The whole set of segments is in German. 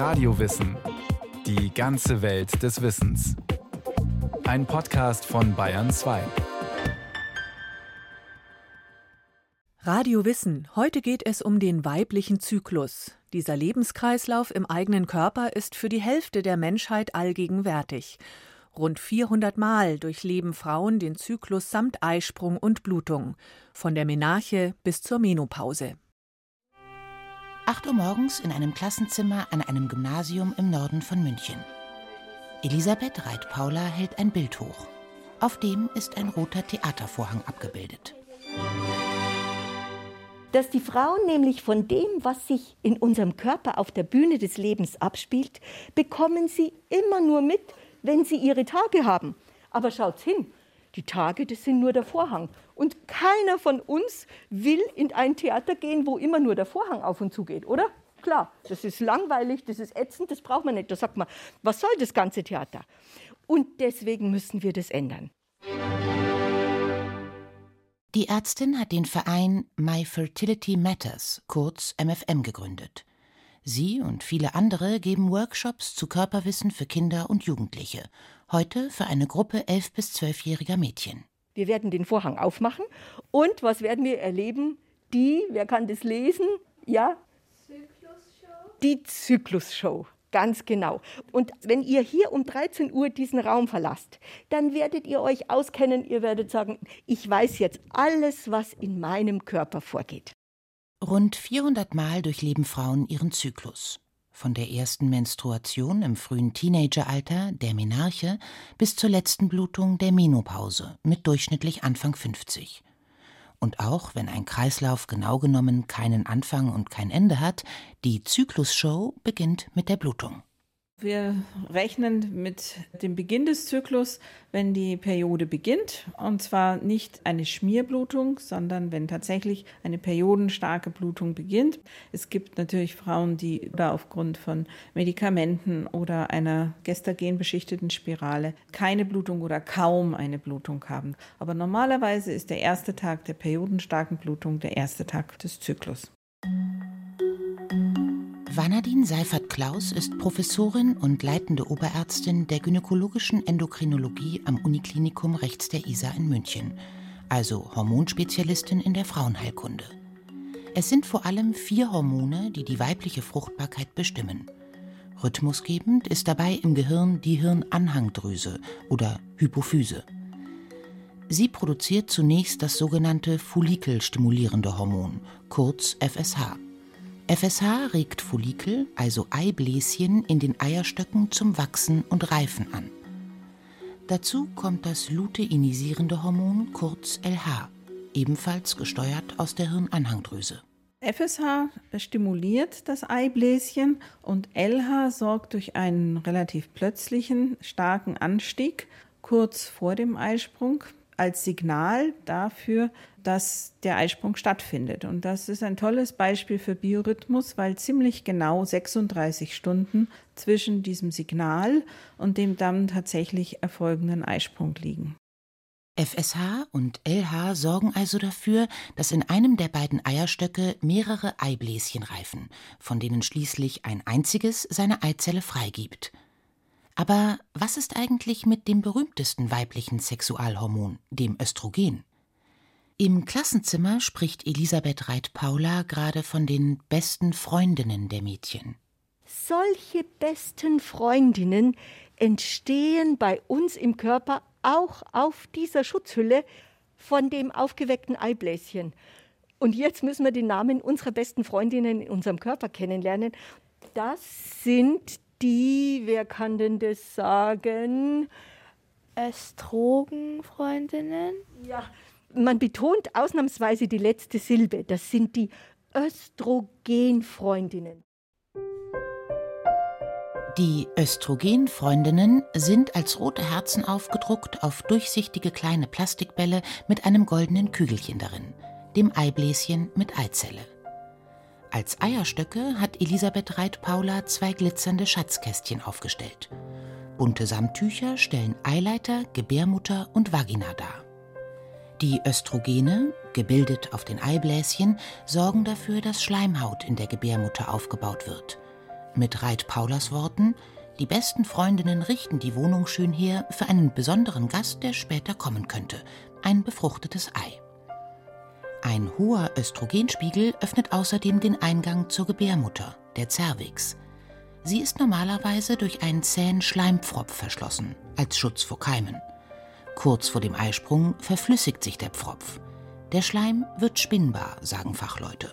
Radiowissen. Die ganze Welt des Wissens. Ein Podcast von Bayern 2. Radio Wissen. Heute geht es um den weiblichen Zyklus. Dieser Lebenskreislauf im eigenen Körper ist für die Hälfte der Menschheit allgegenwärtig. Rund 400 Mal durchleben Frauen den Zyklus samt Eisprung und Blutung, von der Menarche bis zur Menopause. 8 Uhr morgens in einem Klassenzimmer an einem Gymnasium im Norden von München. Elisabeth Reit-Paula hält ein Bild hoch. Auf dem ist ein roter Theatervorhang abgebildet. Dass die Frauen nämlich von dem, was sich in unserem Körper auf der Bühne des Lebens abspielt, bekommen sie immer nur mit, wenn sie ihre Tage haben. Aber schaut hin, die Tage, das sind nur der Vorhang. Und keiner von uns will in ein Theater gehen, wo immer nur der Vorhang auf und zu geht, oder? Klar, das ist langweilig, das ist ätzend, das braucht man nicht. Da sagt man, was soll das ganze Theater? Und deswegen müssen wir das ändern. Die Ärztin hat den Verein My Fertility Matters, kurz MFM, gegründet. Sie und viele andere geben Workshops zu Körperwissen für Kinder und Jugendliche. Heute für eine Gruppe elf- bis zwölfjähriger Mädchen. Wir werden den Vorhang aufmachen und was werden wir erleben? Die, wer kann das lesen? Ja? Zyklusshow. Die Zyklusshow. Ganz genau. Und wenn ihr hier um 13 Uhr diesen Raum verlasst, dann werdet ihr euch auskennen, ihr werdet sagen, ich weiß jetzt alles, was in meinem Körper vorgeht. Rund 400 Mal durchleben Frauen ihren Zyklus. Von der ersten Menstruation im frühen Teenageralter, der Menarche, bis zur letzten Blutung der Menopause mit durchschnittlich Anfang 50. Und auch wenn ein Kreislauf genau genommen keinen Anfang und kein Ende hat, die Zyklusshow beginnt mit der Blutung. Wir rechnen mit dem Beginn des Zyklus, wenn die Periode beginnt. Und zwar nicht eine Schmierblutung, sondern wenn tatsächlich eine periodenstarke Blutung beginnt. Es gibt natürlich Frauen, die da aufgrund von Medikamenten oder einer gestagenbeschichteten Spirale keine Blutung oder kaum eine Blutung haben. Aber normalerweise ist der erste Tag der periodenstarken Blutung der erste Tag des Zyklus. Vanadin Seifert-Klaus ist Professorin und leitende Oberärztin der gynäkologischen Endokrinologie am Uniklinikum rechts der Isar in München, also Hormonspezialistin in der Frauenheilkunde. Es sind vor allem vier Hormone, die die weibliche Fruchtbarkeit bestimmen. Rhythmusgebend ist dabei im Gehirn die Hirnanhangdrüse oder Hypophyse. Sie produziert zunächst das sogenannte Follikelstimulierende Hormon, kurz FSH. FSH regt Follikel, also Eibläschen, in den Eierstöcken zum Wachsen und Reifen an. Dazu kommt das luteinisierende Hormon, kurz LH, ebenfalls gesteuert aus der Hirnanhangdrüse. FSH stimuliert das Eibläschen und LH sorgt durch einen relativ plötzlichen, starken Anstieg kurz vor dem Eisprung als Signal dafür, dass der Eisprung stattfindet. Und das ist ein tolles Beispiel für Biorhythmus, weil ziemlich genau 36 Stunden zwischen diesem Signal und dem dann tatsächlich erfolgenden Eisprung liegen. FSH und LH sorgen also dafür, dass in einem der beiden Eierstöcke mehrere Eibläschen reifen, von denen schließlich ein einziges seine Eizelle freigibt. Aber was ist eigentlich mit dem berühmtesten weiblichen Sexualhormon, dem Östrogen? Im Klassenzimmer spricht Elisabeth Reit-Paula gerade von den besten Freundinnen der Mädchen. Solche besten Freundinnen entstehen bei uns im Körper auch auf dieser Schutzhülle von dem aufgeweckten Eibläschen. Und jetzt müssen wir den Namen unserer besten Freundinnen in unserem Körper kennenlernen. Das sind die, wer kann denn das sagen? Östrogenfreundinnen? Ja, man betont ausnahmsweise die letzte Silbe. Das sind die Östrogenfreundinnen. Die Östrogenfreundinnen sind als rote Herzen aufgedruckt auf durchsichtige kleine Plastikbälle mit einem goldenen Kügelchen darin, dem Eibläschen mit Eizelle. Als Eierstöcke hat Elisabeth Reit-Paula zwei glitzernde Schatzkästchen aufgestellt. Bunte Samttücher stellen Eileiter, Gebärmutter und Vagina dar. Die Östrogene, gebildet auf den Eibläschen, sorgen dafür, dass Schleimhaut in der Gebärmutter aufgebaut wird. Mit Reit Paulas Worten: Die besten Freundinnen richten die Wohnung schön her für einen besonderen Gast, der später kommen könnte. Ein befruchtetes Ei. Ein hoher Östrogenspiegel öffnet außerdem den Eingang zur Gebärmutter, der Cervix. Sie ist normalerweise durch einen zähen Schleimpfropf verschlossen, als Schutz vor Keimen. Kurz vor dem Eisprung verflüssigt sich der Pfropf. Der Schleim wird spinnbar, sagen Fachleute.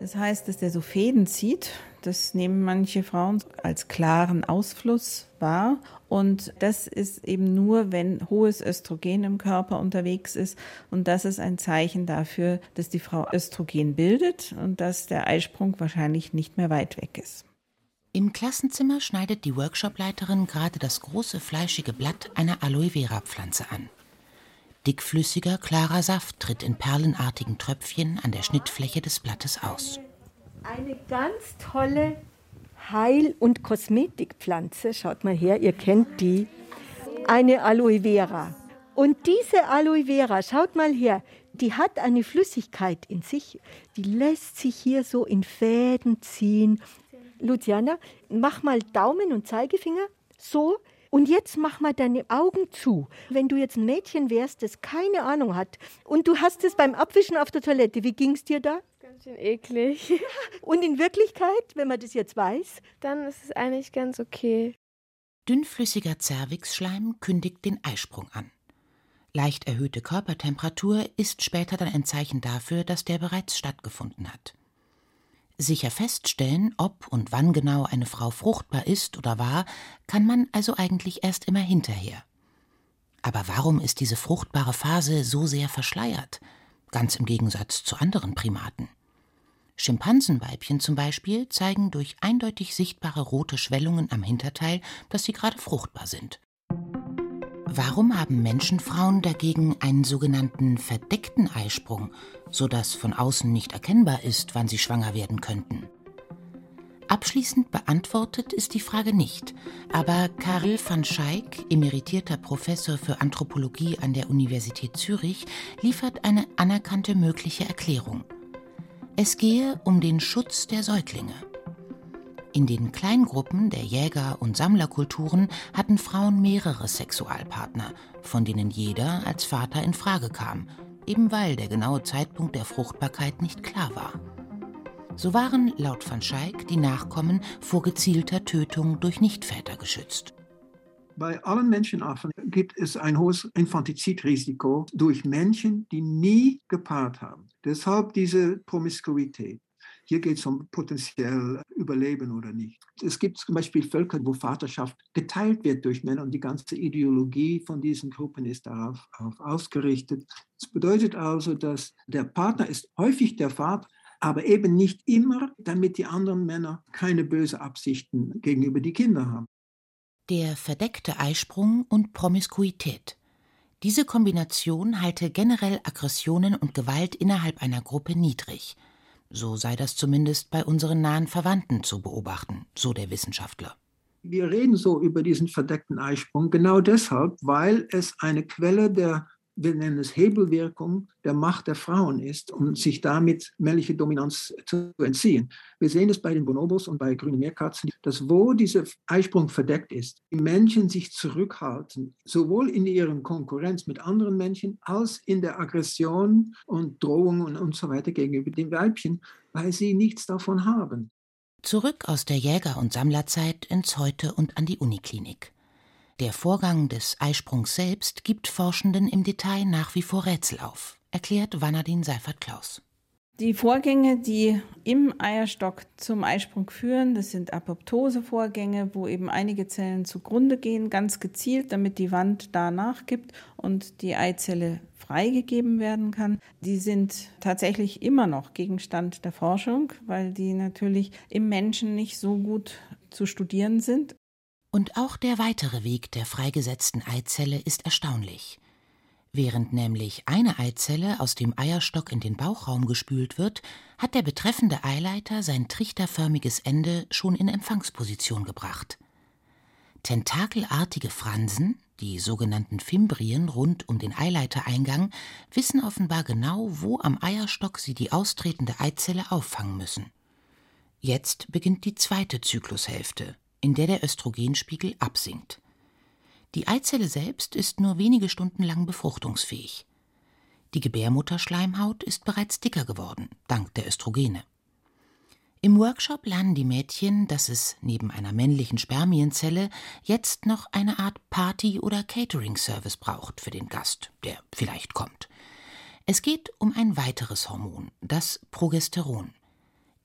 Das heißt, dass der so Fäden zieht. Das nehmen manche Frauen als klaren Ausfluss wahr. Und das ist eben nur, wenn hohes Östrogen im Körper unterwegs ist. Und das ist ein Zeichen dafür, dass die Frau Östrogen bildet und dass der Eisprung wahrscheinlich nicht mehr weit weg ist. Im Klassenzimmer schneidet die Workshopleiterin gerade das große fleischige Blatt einer Aloe Vera Pflanze an. Dickflüssiger, klarer Saft tritt in perlenartigen Tröpfchen an der Schnittfläche des Blattes aus. Eine ganz tolle Heil- und Kosmetikpflanze. Schaut mal her, ihr kennt die. Eine Aloe Vera. Und diese Aloe Vera, schaut mal her, die hat eine Flüssigkeit in sich, die lässt sich hier so in Fäden ziehen. Luciana, mach mal Daumen und Zeigefinger so und jetzt mach mal deine Augen zu. Wenn du jetzt ein Mädchen wärst, das keine Ahnung hat und du hast es beim Abwischen auf der Toilette, wie ging es dir da? Ganz schön eklig. Und in Wirklichkeit, wenn man das jetzt weiß? Dann ist es eigentlich ganz okay. Dünnflüssiger Zervixschleim kündigt den Eisprung an. Leicht erhöhte Körpertemperatur ist später dann ein Zeichen dafür, dass der bereits stattgefunden hat. Sicher feststellen, ob und wann genau eine Frau fruchtbar ist oder war, kann man also eigentlich erst immer hinterher. Aber warum ist diese fruchtbare Phase so sehr verschleiert? Ganz im Gegensatz zu anderen Primaten. Schimpansenweibchen zum Beispiel zeigen durch eindeutig sichtbare rote Schwellungen am Hinterteil, dass sie gerade fruchtbar sind. Warum haben Menschenfrauen dagegen einen sogenannten verdeckten Eisprung, sodass von außen nicht erkennbar ist, wann sie schwanger werden könnten? Abschließend beantwortet ist die Frage nicht, aber Karel van Schaik, emeritierter Professor für Anthropologie an der Universität Zürich, liefert eine anerkannte mögliche Erklärung. Es gehe um den Schutz der Säuglinge. In den Kleingruppen der Jäger- und Sammlerkulturen hatten Frauen mehrere Sexualpartner, von denen jeder als Vater in Frage kam, eben weil der genaue Zeitpunkt der Fruchtbarkeit nicht klar war. So waren laut van Schaik die Nachkommen vor gezielter Tötung durch Nichtväter geschützt. Bei allen Menschenarten gibt es ein hohes Infantizidrisiko durch Menschen, die nie gepaart haben. Deshalb diese Promiskuität. Hier geht es um potenziell Überleben oder nicht. Es gibt zum Beispiel Völker, wo Vaterschaft geteilt wird durch Männer und die ganze Ideologie von diesen Gruppen ist darauf ausgerichtet. Das bedeutet also, dass der Partner ist häufig der Vater, aber eben nicht immer, damit die anderen Männer keine bösen Absichten gegenüber die Kinder haben. Der verdeckte Eisprung und Promiskuität. Diese Kombination halte generell Aggressionen und Gewalt innerhalb einer Gruppe niedrig. So sei das zumindest bei unseren nahen Verwandten zu beobachten, so der Wissenschaftler. Wir reden so über diesen verdeckten Eisprung genau deshalb, weil es eine Quelle der wir nennen es Hebelwirkung der Macht der Frauen ist, um sich damit männliche Dominanz zu entziehen. Wir sehen es bei den Bonobos und bei grünen Meerkatzen, dass wo dieser Eisprung verdeckt ist, die Männchen sich zurückhalten, sowohl in ihren Konkurrenz mit anderen Männchen als in der Aggression und Drohung und, und so weiter gegenüber den Weibchen, weil sie nichts davon haben. Zurück aus der Jäger- und Sammlerzeit ins Heute und an die Uniklinik. Der Vorgang des Eisprungs selbst gibt Forschenden im Detail nach wie vor Rätsel auf, erklärt Vanadin Seifert-Klaus. Die Vorgänge, die im Eierstock zum Eisprung führen, das sind Apoptose-Vorgänge, wo eben einige Zellen zugrunde gehen, ganz gezielt, damit die Wand da nachgibt und die Eizelle freigegeben werden kann. Die sind tatsächlich immer noch Gegenstand der Forschung, weil die natürlich im Menschen nicht so gut zu studieren sind. Und auch der weitere Weg der freigesetzten Eizelle ist erstaunlich. Während nämlich eine Eizelle aus dem Eierstock in den Bauchraum gespült wird, hat der betreffende Eileiter sein trichterförmiges Ende schon in Empfangsposition gebracht. Tentakelartige Fransen, die sogenannten Fimbrien rund um den Eileitereingang, wissen offenbar genau, wo am Eierstock sie die austretende Eizelle auffangen müssen. Jetzt beginnt die zweite Zyklushälfte, in der der Östrogenspiegel absinkt. Die Eizelle selbst ist nur wenige Stunden lang befruchtungsfähig. Die Gebärmutterschleimhaut ist bereits dicker geworden, dank der Östrogene. Im Workshop lernen die Mädchen, dass es neben einer männlichen Spermienzelle jetzt noch eine Art Party- oder Catering-Service braucht für den Gast, der vielleicht kommt. Es geht um ein weiteres Hormon, das Progesteron.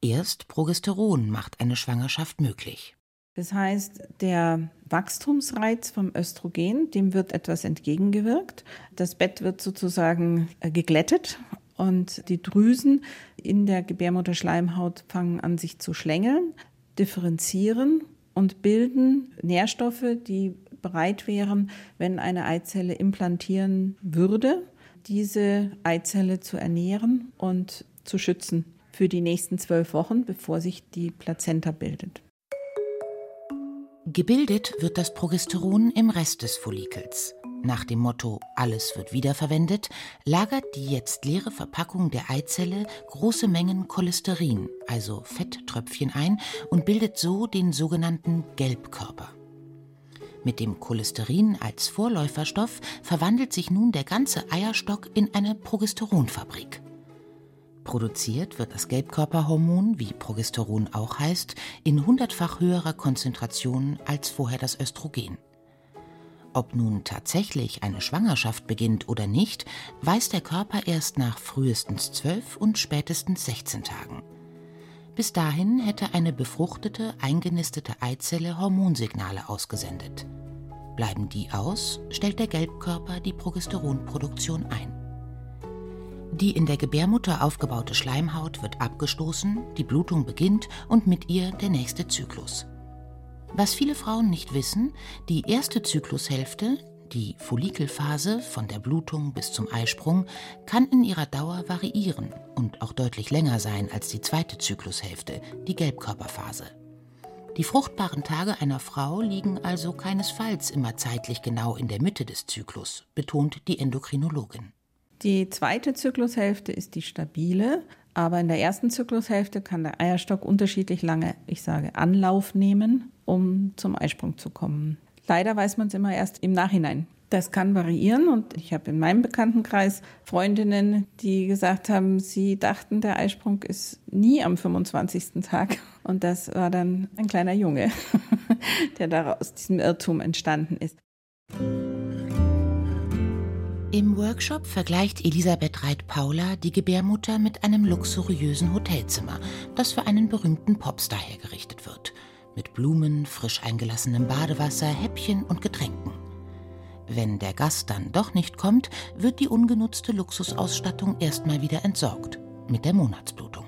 Erst Progesteron macht eine Schwangerschaft möglich. Das heißt, der Wachstumsreiz vom Östrogen, dem wird etwas entgegengewirkt. Das Bett wird sozusagen äh, geglättet und die Drüsen in der Gebärmutterschleimhaut fangen an, sich zu schlängeln, differenzieren und bilden Nährstoffe, die bereit wären, wenn eine Eizelle implantieren würde, diese Eizelle zu ernähren und zu schützen für die nächsten zwölf Wochen, bevor sich die Plazenta bildet. Gebildet wird das Progesteron im Rest des Follikels. Nach dem Motto Alles wird wiederverwendet, lagert die jetzt leere Verpackung der Eizelle große Mengen Cholesterin, also Fetttröpfchen, ein und bildet so den sogenannten Gelbkörper. Mit dem Cholesterin als Vorläuferstoff verwandelt sich nun der ganze Eierstock in eine Progesteronfabrik. Produziert wird das Gelbkörperhormon, wie Progesteron auch heißt, in hundertfach höherer Konzentration als vorher das Östrogen. Ob nun tatsächlich eine Schwangerschaft beginnt oder nicht, weiß der Körper erst nach frühestens zwölf und spätestens 16 Tagen. Bis dahin hätte eine befruchtete, eingenistete Eizelle Hormonsignale ausgesendet. Bleiben die aus, stellt der Gelbkörper die Progesteronproduktion ein. Die in der Gebärmutter aufgebaute Schleimhaut wird abgestoßen, die Blutung beginnt und mit ihr der nächste Zyklus. Was viele Frauen nicht wissen, die erste Zyklushälfte, die Follikelphase von der Blutung bis zum Eisprung, kann in ihrer Dauer variieren und auch deutlich länger sein als die zweite Zyklushälfte, die Gelbkörperphase. Die fruchtbaren Tage einer Frau liegen also keinesfalls immer zeitlich genau in der Mitte des Zyklus, betont die Endokrinologin. Die zweite Zyklushälfte ist die stabile, aber in der ersten Zyklushälfte kann der Eierstock unterschiedlich lange, ich sage, Anlauf nehmen, um zum Eisprung zu kommen. Leider weiß man es immer erst im Nachhinein. Das kann variieren und ich habe in meinem Bekanntenkreis Freundinnen, die gesagt haben, sie dachten, der Eisprung ist nie am 25. Tag. Und das war dann ein kleiner Junge, der daraus diesem Irrtum entstanden ist. Im Workshop vergleicht Elisabeth Reit-Paula die Gebärmutter mit einem luxuriösen Hotelzimmer, das für einen berühmten Popstar hergerichtet wird. Mit Blumen, frisch eingelassenem Badewasser, Häppchen und Getränken. Wenn der Gast dann doch nicht kommt, wird die ungenutzte Luxusausstattung erstmal wieder entsorgt. Mit der Monatsblutung.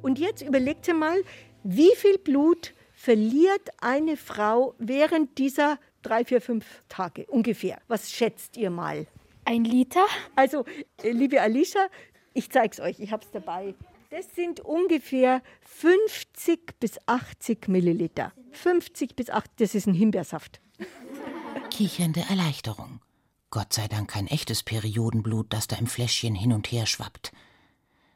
Und jetzt überlegt ihr mal, wie viel Blut verliert eine Frau während dieser drei, vier, fünf Tage ungefähr? Was schätzt ihr mal? Ein Liter? Also, äh, liebe Alicia, ich zeige es euch, ich habe es dabei. Das sind ungefähr 50 bis 80 Milliliter. 50 bis 80, das ist ein Himbeersaft. Kichernde Erleichterung. Gott sei Dank kein echtes Periodenblut, das da im Fläschchen hin und her schwappt.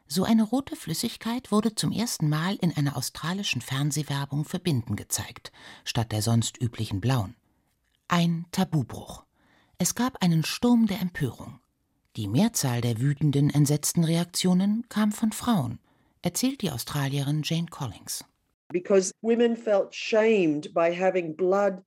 So eine rote Flüssigkeit wurde zum ersten Mal in einer australischen Fernsehwerbung für Binden gezeigt, statt der sonst üblichen blauen. Ein Tabubruch. Es gab einen Sturm der Empörung. Die Mehrzahl der wütenden, entsetzten Reaktionen kam von Frauen, erzählt die Australierin Jane Collins.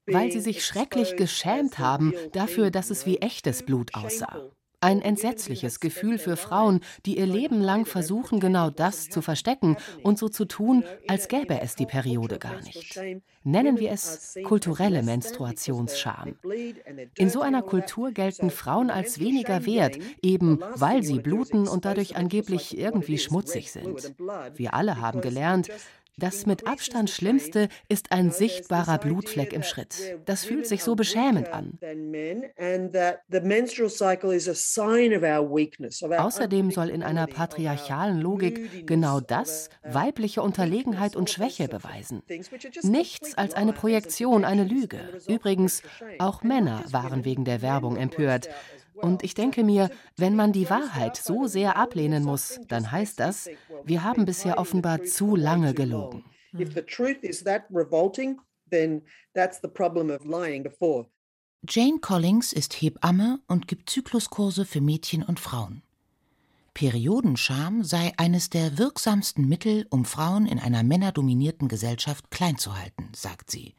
Weil sie sich schrecklich geschämt haben dafür, dass es wie echtes Blut aussah. Ein entsetzliches Gefühl für Frauen, die ihr Leben lang versuchen, genau das zu verstecken und so zu tun, als gäbe es die Periode gar nicht. Nennen wir es kulturelle Menstruationsscham. In so einer Kultur gelten Frauen als weniger wert, eben weil sie bluten und dadurch angeblich irgendwie schmutzig sind. Wir alle haben gelernt, das mit Abstand Schlimmste ist ein sichtbarer Blutfleck im Schritt. Das fühlt sich so beschämend an. Außerdem soll in einer patriarchalen Logik genau das weibliche Unterlegenheit und Schwäche beweisen. Nichts als eine Projektion, eine Lüge. Übrigens, auch Männer waren wegen der Werbung empört. Und ich denke mir, wenn man die Wahrheit so sehr ablehnen muss, dann heißt das, wir haben bisher offenbar zu lange gelogen. If the truth is that revolting, then that's the problem of lying before. Jane Collins ist Hebamme und gibt Zykluskurse für Mädchen und Frauen. Periodenscham sei eines der wirksamsten Mittel, um Frauen in einer männerdominierten Gesellschaft klein zu halten, sagt sie.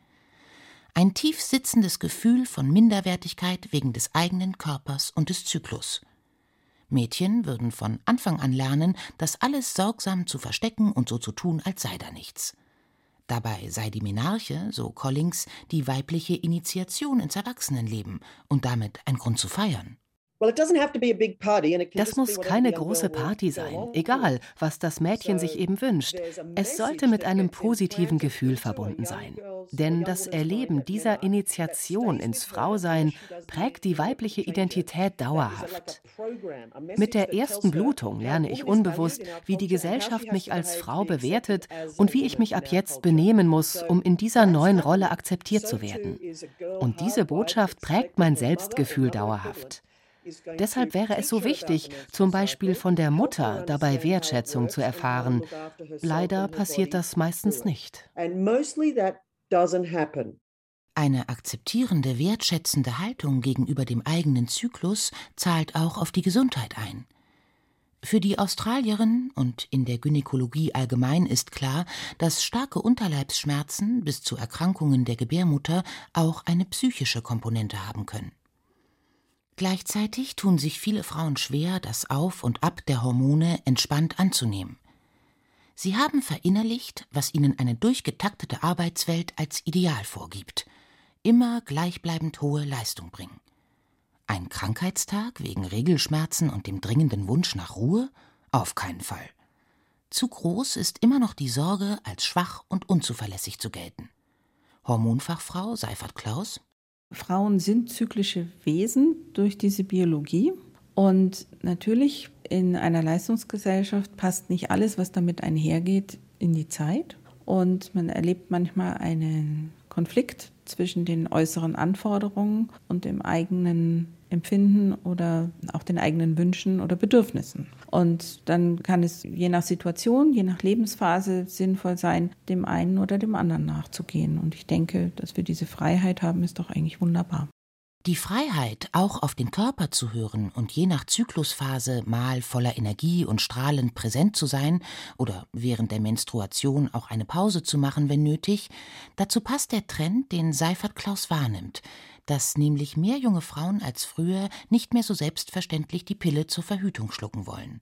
Ein tief sitzendes Gefühl von Minderwertigkeit wegen des eigenen Körpers und des Zyklus. Mädchen würden von Anfang an lernen, das alles sorgsam zu verstecken und so zu tun, als sei da nichts. Dabei sei die Menarche, so Collins, die weibliche Initiation ins Erwachsenenleben und damit ein Grund zu feiern. Das muss keine große Party sein, egal, was das Mädchen sich eben wünscht. Es sollte mit einem positiven Gefühl verbunden sein. Denn das Erleben dieser Initiation ins Frausein prägt die weibliche Identität dauerhaft. Mit der ersten Blutung lerne ich unbewusst, wie die Gesellschaft mich als Frau bewertet und wie ich mich ab jetzt benehmen muss, um in dieser neuen Rolle akzeptiert zu werden. Und diese Botschaft prägt mein Selbstgefühl dauerhaft. Deshalb wäre es so wichtig, zum Beispiel von der Mutter dabei Wertschätzung zu erfahren. Leider passiert das meistens nicht. Eine akzeptierende, wertschätzende Haltung gegenüber dem eigenen Zyklus zahlt auch auf die Gesundheit ein. Für die Australierin und in der Gynäkologie allgemein ist klar, dass starke Unterleibsschmerzen bis zu Erkrankungen der Gebärmutter auch eine psychische Komponente haben können. Gleichzeitig tun sich viele Frauen schwer, das Auf und Ab der Hormone entspannt anzunehmen. Sie haben verinnerlicht, was ihnen eine durchgetaktete Arbeitswelt als Ideal vorgibt. Immer gleichbleibend hohe Leistung bringen. Ein Krankheitstag wegen Regelschmerzen und dem dringenden Wunsch nach Ruhe? Auf keinen Fall. Zu groß ist immer noch die Sorge, als schwach und unzuverlässig zu gelten. Hormonfachfrau Seifert Klaus Frauen sind zyklische Wesen durch diese Biologie. Und natürlich in einer Leistungsgesellschaft passt nicht alles, was damit einhergeht, in die Zeit. Und man erlebt manchmal einen Konflikt zwischen den äußeren Anforderungen und dem eigenen Empfinden oder auch den eigenen Wünschen oder Bedürfnissen. Und dann kann es je nach Situation, je nach Lebensphase sinnvoll sein, dem einen oder dem anderen nachzugehen. Und ich denke, dass wir diese Freiheit haben, ist doch eigentlich wunderbar. Die Freiheit, auch auf den Körper zu hören und je nach Zyklusphase mal voller Energie und strahlend präsent zu sein oder während der Menstruation auch eine Pause zu machen, wenn nötig, dazu passt der Trend, den Seifert Klaus wahrnimmt, dass nämlich mehr junge Frauen als früher nicht mehr so selbstverständlich die Pille zur Verhütung schlucken wollen.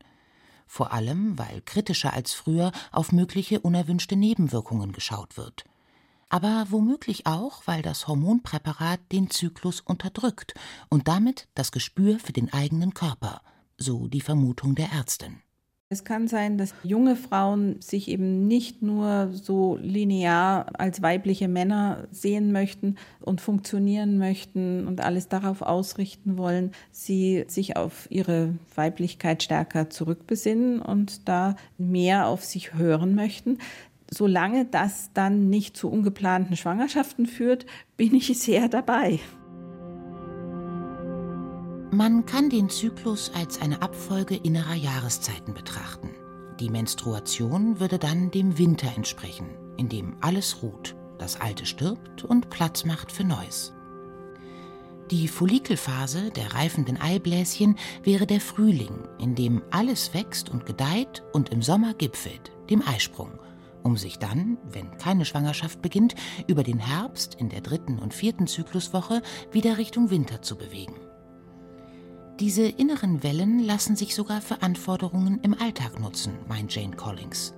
Vor allem, weil kritischer als früher auf mögliche unerwünschte Nebenwirkungen geschaut wird. Aber womöglich auch, weil das Hormonpräparat den Zyklus unterdrückt und damit das Gespür für den eigenen Körper, so die Vermutung der Ärztin. Es kann sein, dass junge Frauen sich eben nicht nur so linear als weibliche Männer sehen möchten und funktionieren möchten und alles darauf ausrichten wollen, sie sich auf ihre Weiblichkeit stärker zurückbesinnen und da mehr auf sich hören möchten. Solange das dann nicht zu ungeplanten Schwangerschaften führt, bin ich sehr dabei. Man kann den Zyklus als eine Abfolge innerer Jahreszeiten betrachten. Die Menstruation würde dann dem Winter entsprechen, in dem alles ruht, das Alte stirbt und Platz macht für Neues. Die Follikelphase der reifenden Eibläschen wäre der Frühling, in dem alles wächst und gedeiht und im Sommer gipfelt, dem Eisprung, um sich dann, wenn keine Schwangerschaft beginnt, über den Herbst in der dritten und vierten Zykluswoche wieder Richtung Winter zu bewegen. Diese inneren Wellen lassen sich sogar für Anforderungen im Alltag nutzen, meint Jane Collins.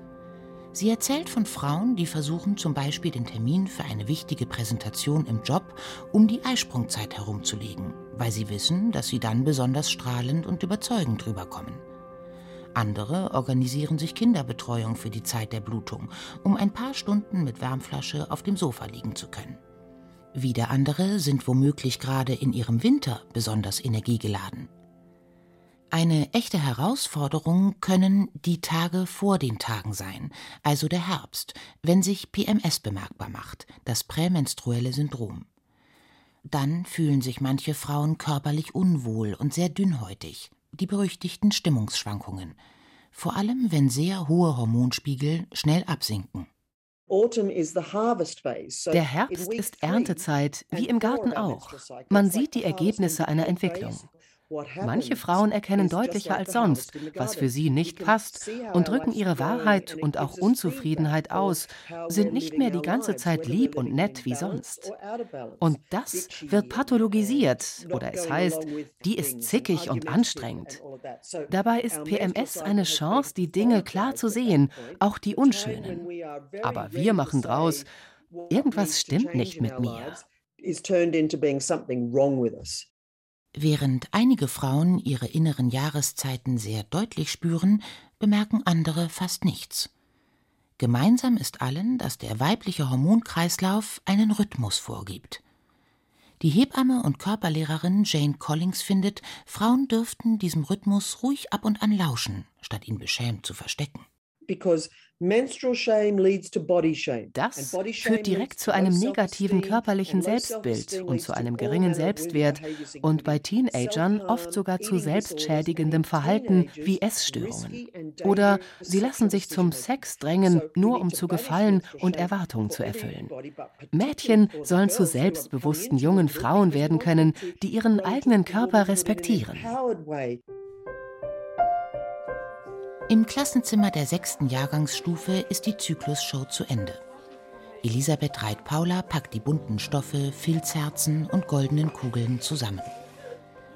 Sie erzählt von Frauen, die versuchen zum Beispiel den Termin für eine wichtige Präsentation im Job um die Eisprungzeit herumzulegen, weil sie wissen, dass sie dann besonders strahlend und überzeugend rüberkommen. Andere organisieren sich Kinderbetreuung für die Zeit der Blutung, um ein paar Stunden mit Wärmflasche auf dem Sofa liegen zu können. Wieder andere sind womöglich gerade in ihrem Winter besonders energiegeladen. Eine echte Herausforderung können die Tage vor den Tagen sein, also der Herbst, wenn sich PMS bemerkbar macht, das prämenstruelle Syndrom. Dann fühlen sich manche Frauen körperlich unwohl und sehr dünnhäutig, die berüchtigten Stimmungsschwankungen, vor allem wenn sehr hohe Hormonspiegel schnell absinken. Der Herbst ist Erntezeit, wie im Garten auch. Man sieht die Ergebnisse einer Entwicklung. Manche Frauen erkennen deutlicher als sonst, was für sie nicht passt, und drücken ihre Wahrheit und auch Unzufriedenheit aus, sind nicht mehr die ganze Zeit lieb und nett wie sonst. Und das wird pathologisiert, oder es heißt, die ist zickig und anstrengend. Dabei ist PMS eine Chance, die Dinge klar zu sehen, auch die unschönen. Aber wir machen draus, irgendwas stimmt nicht mit mir. Während einige Frauen ihre inneren Jahreszeiten sehr deutlich spüren, bemerken andere fast nichts. Gemeinsam ist allen, dass der weibliche Hormonkreislauf einen Rhythmus vorgibt. Die Hebamme und Körperlehrerin Jane Collins findet, Frauen dürften diesem Rhythmus ruhig ab und an lauschen, statt ihn beschämt zu verstecken. Because das führt direkt zu einem negativen körperlichen Selbstbild und zu einem geringen Selbstwert und bei Teenagern oft sogar zu selbstschädigendem Verhalten wie Essstörungen. Oder sie lassen sich zum Sex drängen, nur um zu gefallen und Erwartungen zu erfüllen. Mädchen sollen zu selbstbewussten jungen Frauen werden können, die ihren eigenen Körper respektieren. Im Klassenzimmer der sechsten Jahrgangsstufe ist die Zyklusshow zu Ende. Elisabeth Reit-Paula packt die bunten Stoffe, Filzherzen und goldenen Kugeln zusammen.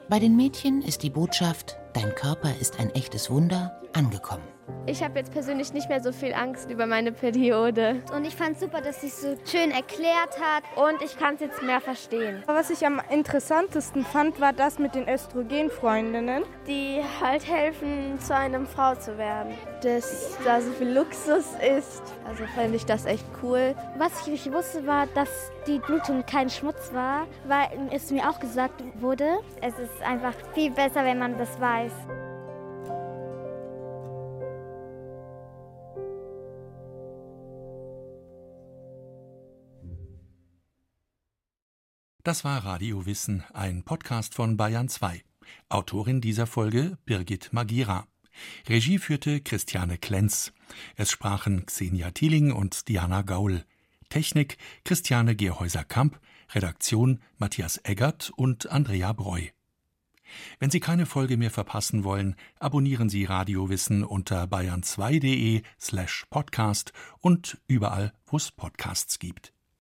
Bei den Mädchen ist die Botschaft, dein Körper ist ein echtes Wunder, angekommen. Ich habe jetzt persönlich nicht mehr so viel Angst über meine Periode. Und ich fand super, dass sie es so schön erklärt hat. Und ich kann es jetzt mehr verstehen. Was ich am interessantesten fand, war das mit den Östrogenfreundinnen. Die halt helfen, zu einer Frau zu werden. Dass da so viel Luxus ist. Also fand ich das echt cool. Was ich nicht wusste, war, dass die Blutung kein Schmutz war, weil es mir auch gesagt wurde, es ist einfach viel besser, wenn man das weiß. Das war Radio Wissen, ein Podcast von Bayern 2. Autorin dieser Folge Birgit Magira. Regie führte Christiane Klenz. Es sprachen Xenia Thieling und Diana Gaul. Technik Christiane Gerhäuser-Kamp. Redaktion Matthias Eggert und Andrea Breu. Wenn Sie keine Folge mehr verpassen wollen, abonnieren Sie Radio Wissen unter bayern2.de slash podcast und überall, wo es Podcasts gibt.